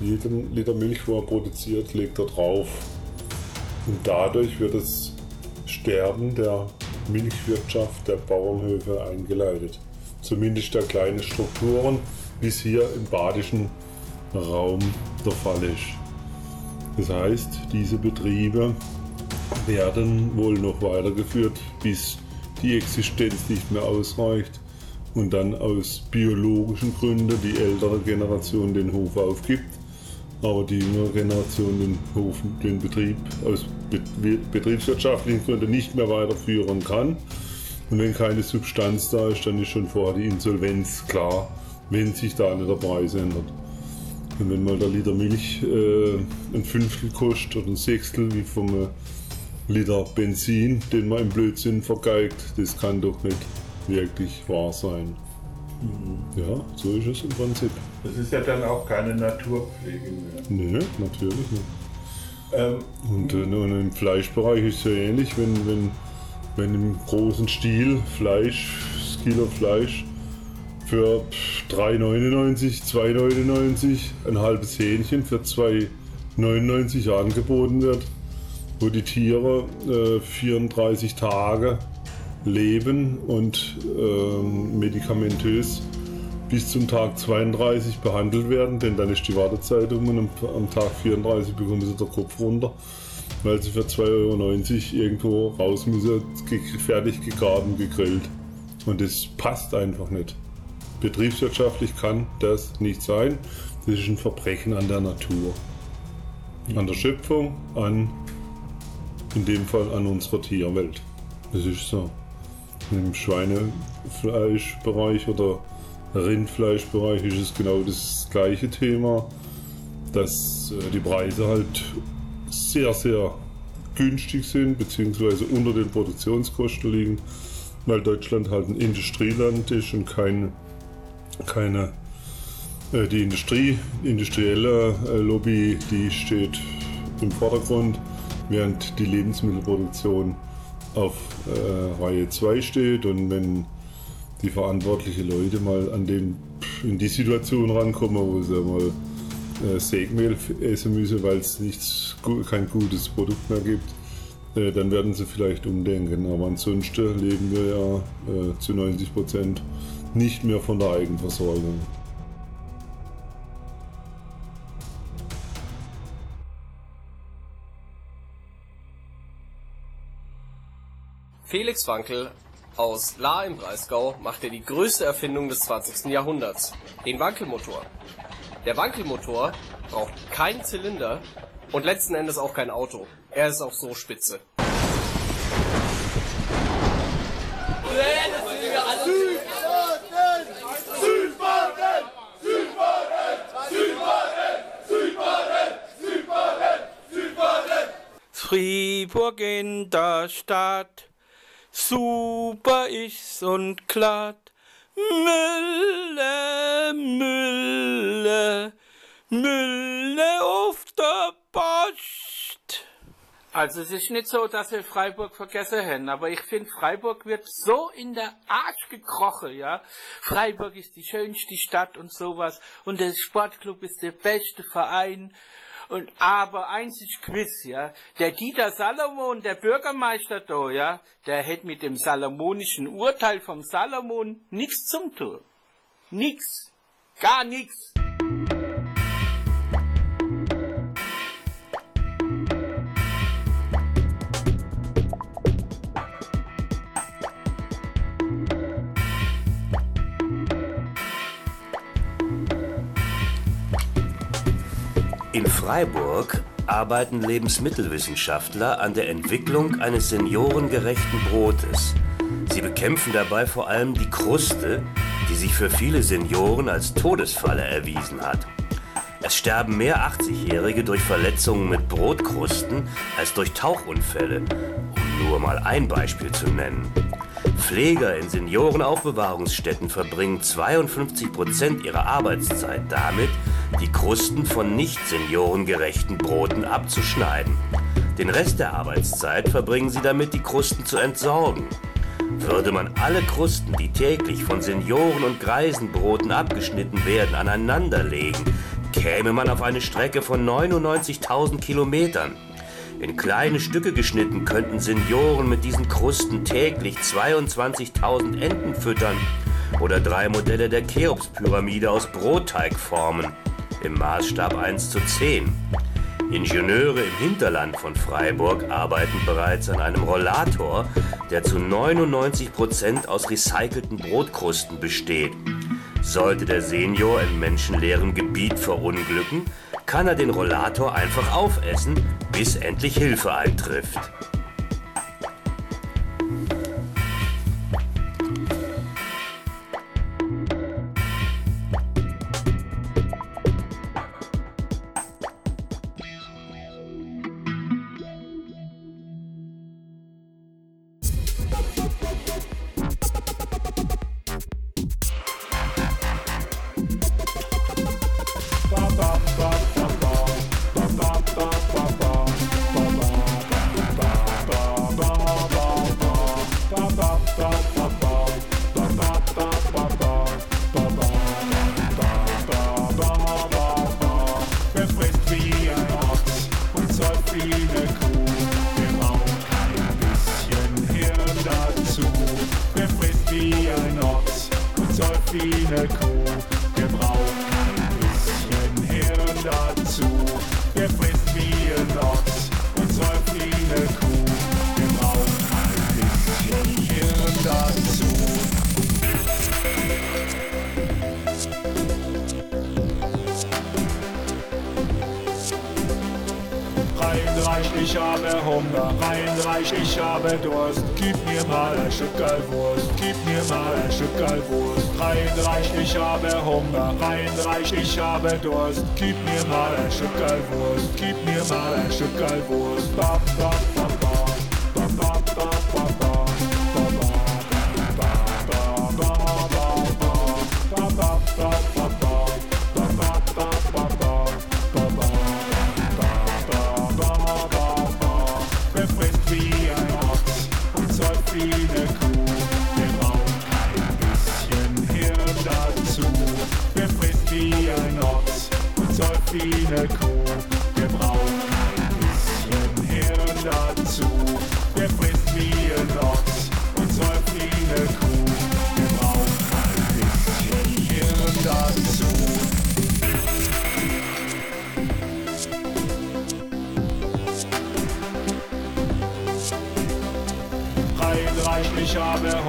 jeden Liter Milch, wo er produziert, legt er drauf. Und dadurch wird das Sterben der Milchwirtschaft der Bauernhöfe eingeleitet. Zumindest der kleinen Strukturen, wie es hier im badischen Raum der Fall ist. Das heißt, diese Betriebe werden wohl noch weitergeführt, bis die Existenz nicht mehr ausreicht und dann aus biologischen Gründen die ältere Generation den Hof aufgibt, aber die jüngere Generation den Hof, den Betrieb aus be- betriebswirtschaftlichen Gründen nicht mehr weiterführen kann. Und wenn keine Substanz da ist, dann ist schon vorher die Insolvenz klar, wenn sich da nicht der Preis ändert. Und wenn mal der Liter Milch äh, ein Fünftel kostet oder ein Sechstel wie vom äh, Liter Benzin, den man im Blödsinn vergeigt, das kann doch nicht wirklich wahr sein. Ja, so ist es im Prinzip. Das ist ja dann auch keine Naturpflege mehr. Nee, natürlich nicht. und, äh, und im Fleischbereich ist es ja ähnlich, wenn, wenn, wenn im großen Stil Fleisch, das Kilo Fleisch für 3,99, 2,99 ein halbes Hähnchen für 2,99 angeboten wird, wo die Tiere äh, 34 Tage leben und ähm, medikamentös bis zum Tag 32 behandelt werden, denn dann ist die Wartezeit um und am, am Tag 34 bekommen sie den Kopf runter, weil sie für 2,90 Euro irgendwo raus müssen, fertig und gegrillt. Und das passt einfach nicht. Betriebswirtschaftlich kann das nicht sein. Das ist ein Verbrechen an der Natur. An der Schöpfung, an, in dem Fall an unserer Tierwelt. Das ist so. Im Schweinefleischbereich oder Rindfleischbereich ist es genau das gleiche Thema, dass äh, die Preise halt sehr, sehr günstig sind, beziehungsweise unter den Produktionskosten liegen, weil Deutschland halt ein Industrieland ist und kein, keine äh, die Industrie, industrielle äh, Lobby, die steht im Vordergrund, während die Lebensmittelproduktion auf äh, Reihe 2 steht und wenn die verantwortlichen Leute mal an dem, in die Situation rankommen, wo sie mal äh, Sägmehl essen müssen, weil es nichts, kein gutes Produkt mehr gibt, äh, dann werden sie vielleicht umdenken. Aber ansonsten leben wir ja äh, zu 90 Prozent nicht mehr von der Eigenversorgung. Felix Wankel aus La im Breisgau machte die größte Erfindung des 20. Jahrhunderts, den Wankelmotor. Der Wankelmotor braucht keinen Zylinder und letzten Endes auch kein Auto. Er ist auch so spitze. Fribourg in der Stadt, super ist's und glatt. Mülle, Mülle, Mülle auf der Post. Also es ist nicht so, dass wir Freiburg vergessen haben, aber ich finde, Freiburg wird so in der Arsch gekrochen, ja. Freiburg ist die schönste Stadt und sowas und der Sportclub ist der beste Verein. Und aber eins ist Quiz, ja. Der Dieter Salomon, der Bürgermeister da, ja, der hätte mit dem salomonischen Urteil vom Salomon nichts zum tun. Nix. Gar nichts. Freiburg arbeiten Lebensmittelwissenschaftler an der Entwicklung eines seniorengerechten Brotes. Sie bekämpfen dabei vor allem die Kruste, die sich für viele Senioren als Todesfalle erwiesen hat. Es sterben mehr 80-Jährige durch Verletzungen mit Brotkrusten als durch Tauchunfälle, um nur mal ein Beispiel zu nennen. Pfleger in Seniorenaufbewahrungsstätten verbringen 52 Prozent ihrer Arbeitszeit damit, die Krusten von nicht seniorengerechten Broten abzuschneiden. Den Rest der Arbeitszeit verbringen sie damit, die Krusten zu entsorgen. Würde man alle Krusten, die täglich von Senioren- und Greisenbroten abgeschnitten werden, aneinanderlegen, käme man auf eine Strecke von 99.000 Kilometern. In kleine Stücke geschnitten könnten Senioren mit diesen Krusten täglich 22.000 Enten füttern oder drei Modelle der Cheops-Pyramide aus Brotteig formen, im Maßstab 1 zu 10. Ingenieure im Hinterland von Freiburg arbeiten bereits an einem Rollator, der zu 99 Prozent aus recycelten Brotkrusten besteht. Sollte der Senior in menschenleerem Gebiet verunglücken, kann er den Rollator einfach aufessen, bis endlich Hilfe eintrifft.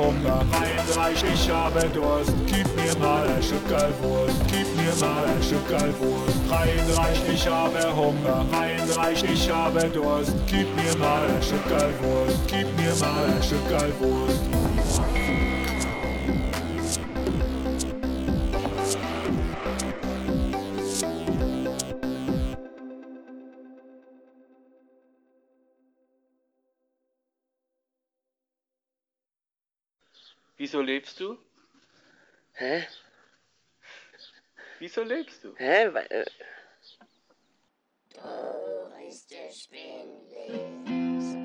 Hunger, reinreich, ich habe Durst. Gib mir mal ein Stückerl Wurst, gib mir mal ein Stückerl Wurst. Reinreich, ich habe Hunger, reinreich, ich habe Durst. Gib mir mal ein Stückerl Wurst, gib mir mal ein Stückerl Wurst. Wieso lebst du? Hä? Wieso lebst du? Hä? Weil, äh, Doris der Spindelis.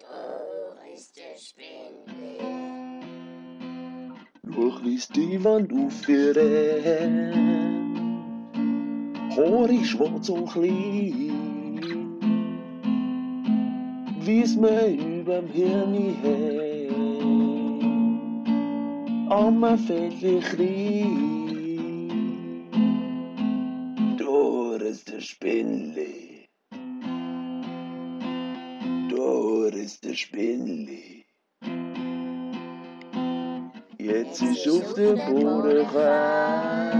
Doris der Spindelis. Durch wie die Wand aufführen. Haar ist schwarz und klein. Wie's mir überm Hirn her. Arme Fältchen klein. Doris der Spinli. Doris der Spinli. Jetzt ist auf der Bodenrei,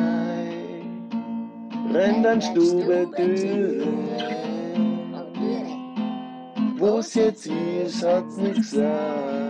rennt an Stubentür. Wo's jetzt ist, hat's nicht gesagt.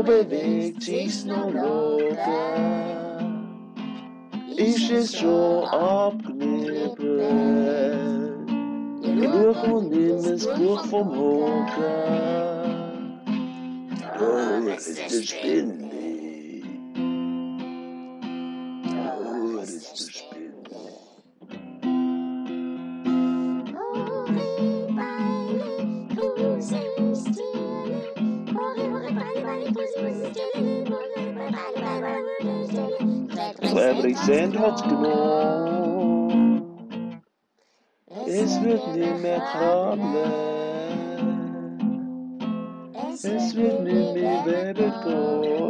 Ich Boga i się opnie brez. Nie duchu nim z Bóg pomoga. Oh, it's just been Sand hat's genommen. Es wird nicht mehr krabbeln. Es wird nicht mehr Webel gehen.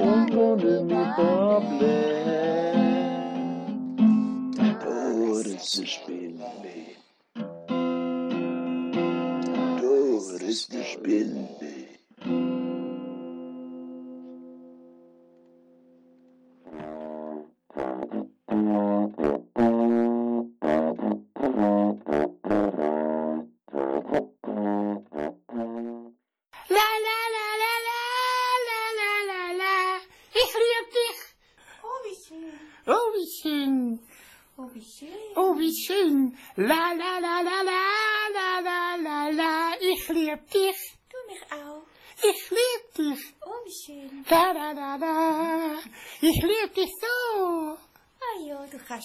Und ohne mich babbeln.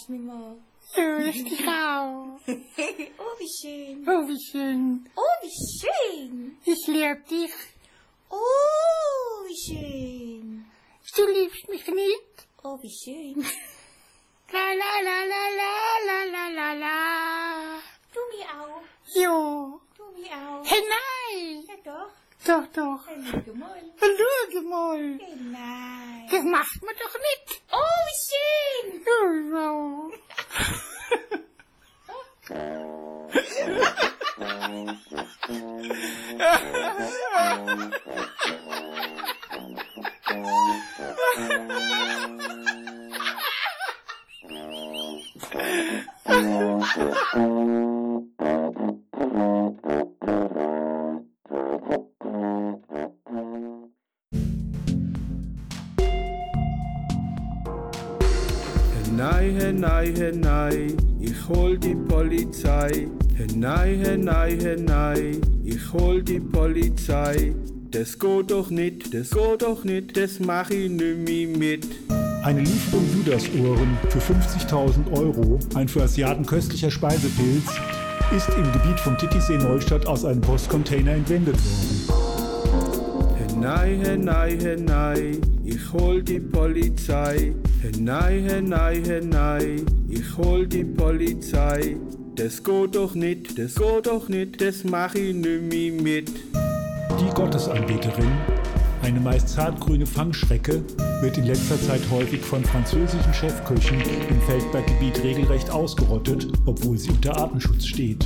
Mal. Ja, ich dich auch. oh, wie schön. Oh, wie schön. Oh, wie schön. Ich lieb dich. Oh, wie schön. Du liebst mich nicht. Oh, wie schön. La, la, la, la, la, la, la, la, la. Du mich auch. Jo. Du mich auch. Hey, nein. Ja, doch. Doch, doch. Hallo, Gemäul. Nein. Das macht man doch nicht. Oh, schön. Genau. Oh, so. henei, ich hol die Polizei. Henei, henei, henei, ich hol die Polizei. Das geht doch nicht, das geht doch nicht, das mach ich nimmer mit. Eine Lieferung Judasohren für 50.000 Euro, ein für Asiaten köstlicher Speisepilz, ist im Gebiet von Titisee Neustadt aus einem Postcontainer entwendet worden. Henei, henei, henei, ich hol die Polizei. Henei, henei, henei, ich hol die Polizei. Das geht doch nicht, das geht doch nicht, das mach ich nimmer mit. Die Gottesanbeterin, eine meist zartgrüne Fangschrecke, wird in letzter Zeit häufig von französischen Chefköchen im Feldberggebiet regelrecht ausgerottet, obwohl sie unter Artenschutz steht.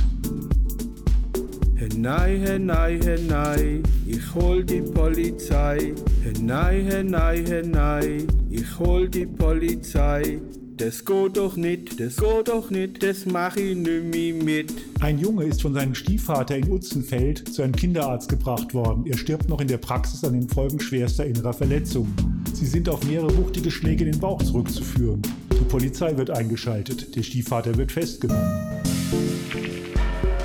Henei, henei, henei, ich hol die Polizei. Henei, henei, henei, ich hol die Polizei. Das geht doch nicht, das geht doch nicht, das mach ich nimmer mit. Ein Junge ist von seinem Stiefvater in Utzenfeld zu einem Kinderarzt gebracht worden. Er stirbt noch in der Praxis an den Folgen schwerster innerer Verletzungen. Sie sind auf mehrere wuchtige Schläge in den Bauch zurückzuführen. Die Polizei wird eingeschaltet. Der Stiefvater wird festgenommen.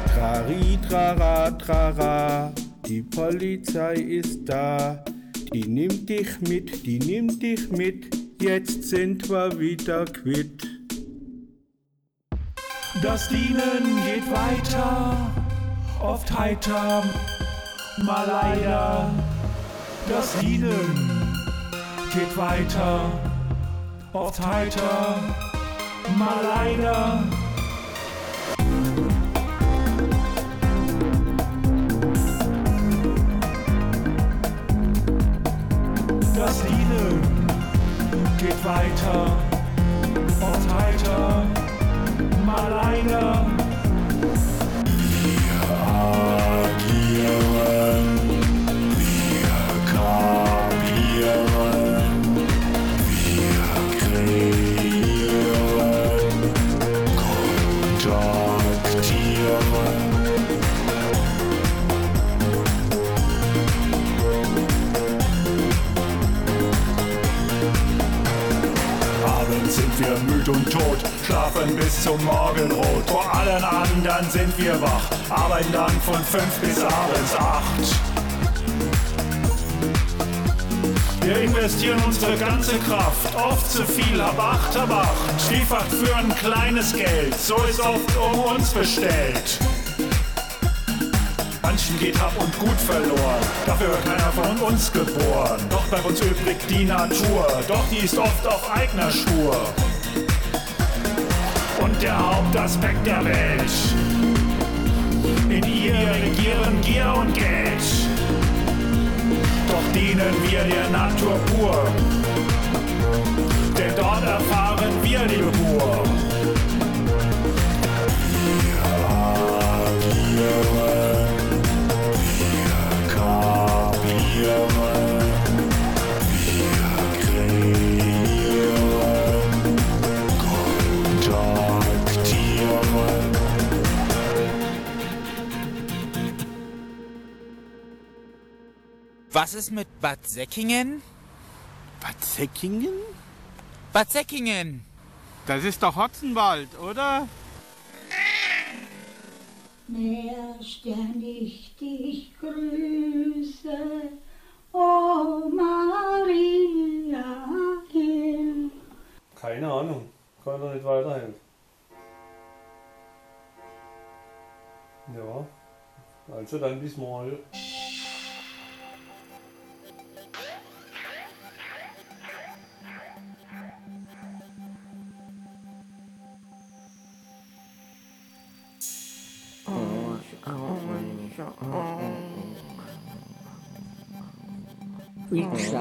Trari, trara, trara, die Polizei ist da. Die nimmt dich mit, die nimmt dich mit, jetzt sind wir wieder quitt. Das Dienen geht weiter, oft heiter, mal leider. Das Dienen geht weiter, oft heiter, mal leider. guitar. Schlafen bis zum Morgenrot. Vor allen anderen sind wir wach, arbeiten dann von fünf bis abends acht. Wir investieren unsere ganze Kraft, oft zu viel, hab acht, hab acht. Stiefach für ein kleines Geld, so ist oft um uns bestellt. Manchen geht Hab und Gut verloren, dafür wird keiner von uns geboren. Doch bleibt uns übrig die Natur, doch die ist oft auf eigener Spur. Der Hauptaspekt der Welt, in ihr regieren Gier und Geld. Doch dienen wir der Natur pur, denn dort erfahren wir die Geburt. Was ist mit Bad Säckingen? Bad Säckingen? Bad Säckingen! Das ist doch Hotzenwald, oder? Stern, ich dich grüße, oh Maria, Hill. Keine Ahnung. Kann doch nicht weiterhelfen. Ja. Also dann bis morgen.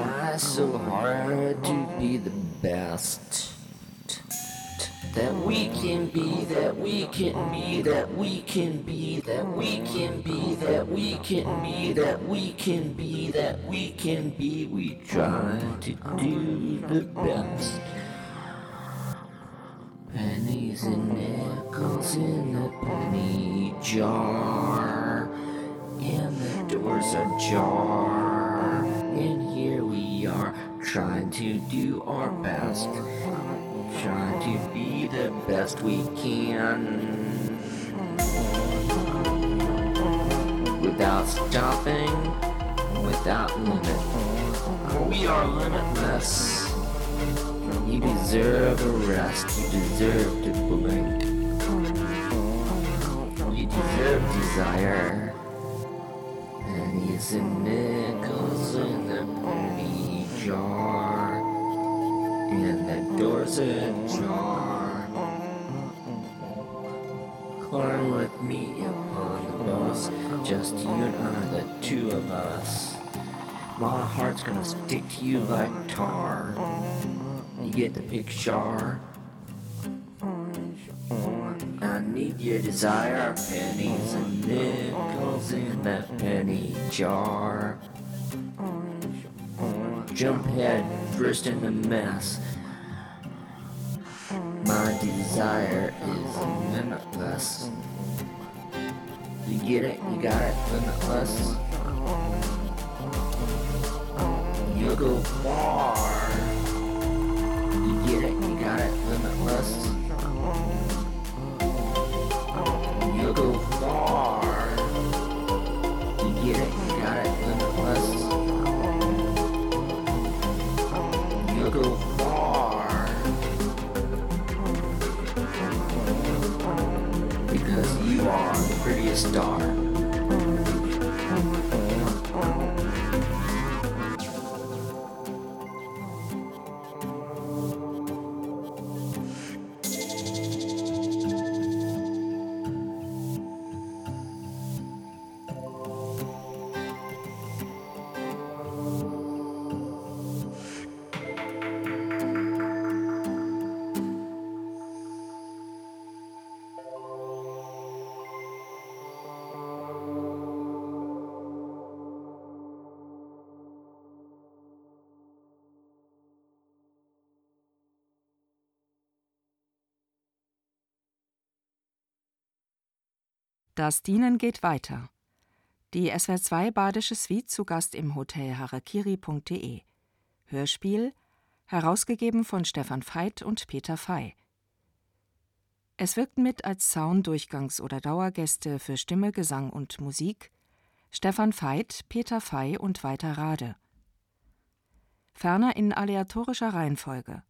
Try so hard to be the best that we can be, that we can be, that we can be, that we can be, that we can be, that we can be, that we can be. We try to do the best. Pennies and nickels in the penny jar, and the doors ajar. And here we are, trying to do our best, trying to be the best we can. Without stopping, without limit, we are limitless. You deserve a rest, you deserve to blink. You deserve desire. And nickels in the jar. And the doors ajar. Climb with me upon the bus. Just you and I, the two of us. My heart's gonna stick to you like tar. You get the picture. I need your desire, pennies and nickels in that penny jar. Jump head first in the mess. My desire is limitless. You get it? You got it? Limitless. You'll go far. You get it? You got it? Limitless. You'll go far. You get it? Star. Das Dienen geht weiter. Die SWR2 Badische Suite zu Gast im Hotel harakiri.de. Hörspiel herausgegeben von Stefan Veit und Peter Fey. Es wirkten mit als Sound-Durchgangs- oder Dauergäste für Stimme, Gesang und Musik Stefan Veit, Peter Fey und Walter Rade. Ferner in aleatorischer Reihenfolge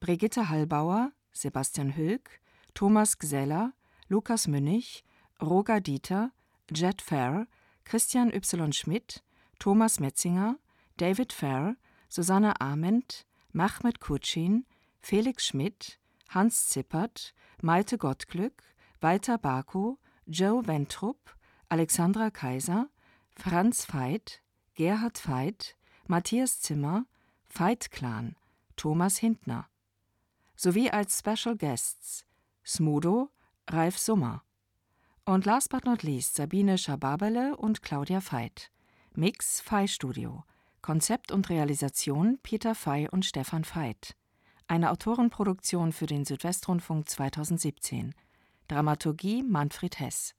Brigitte Hallbauer, Sebastian Hülk, Thomas Gseller, Lukas Münnig, Roger Dieter, Jet Fair, Christian Y. Schmidt, Thomas Metzinger, David Fair, Susanne Ament, Mahmed Kutschin, Felix Schmidt, Hans Zippert, Malte Gottglück, Walter Barkow, Joe Wentrup, Alexandra Kaiser, Franz Veit, Gerhard Veit, Matthias Zimmer, Veit Clan, Thomas Hintner. Sowie als Special Guests Smudo, Ralf Summer. Und last but not least Sabine Schababele und Claudia Veit. Mix Fei Studio. Konzept und Realisation Peter Fei und Stefan Veit. Eine Autorenproduktion für den Südwestrundfunk 2017. Dramaturgie Manfred Hess.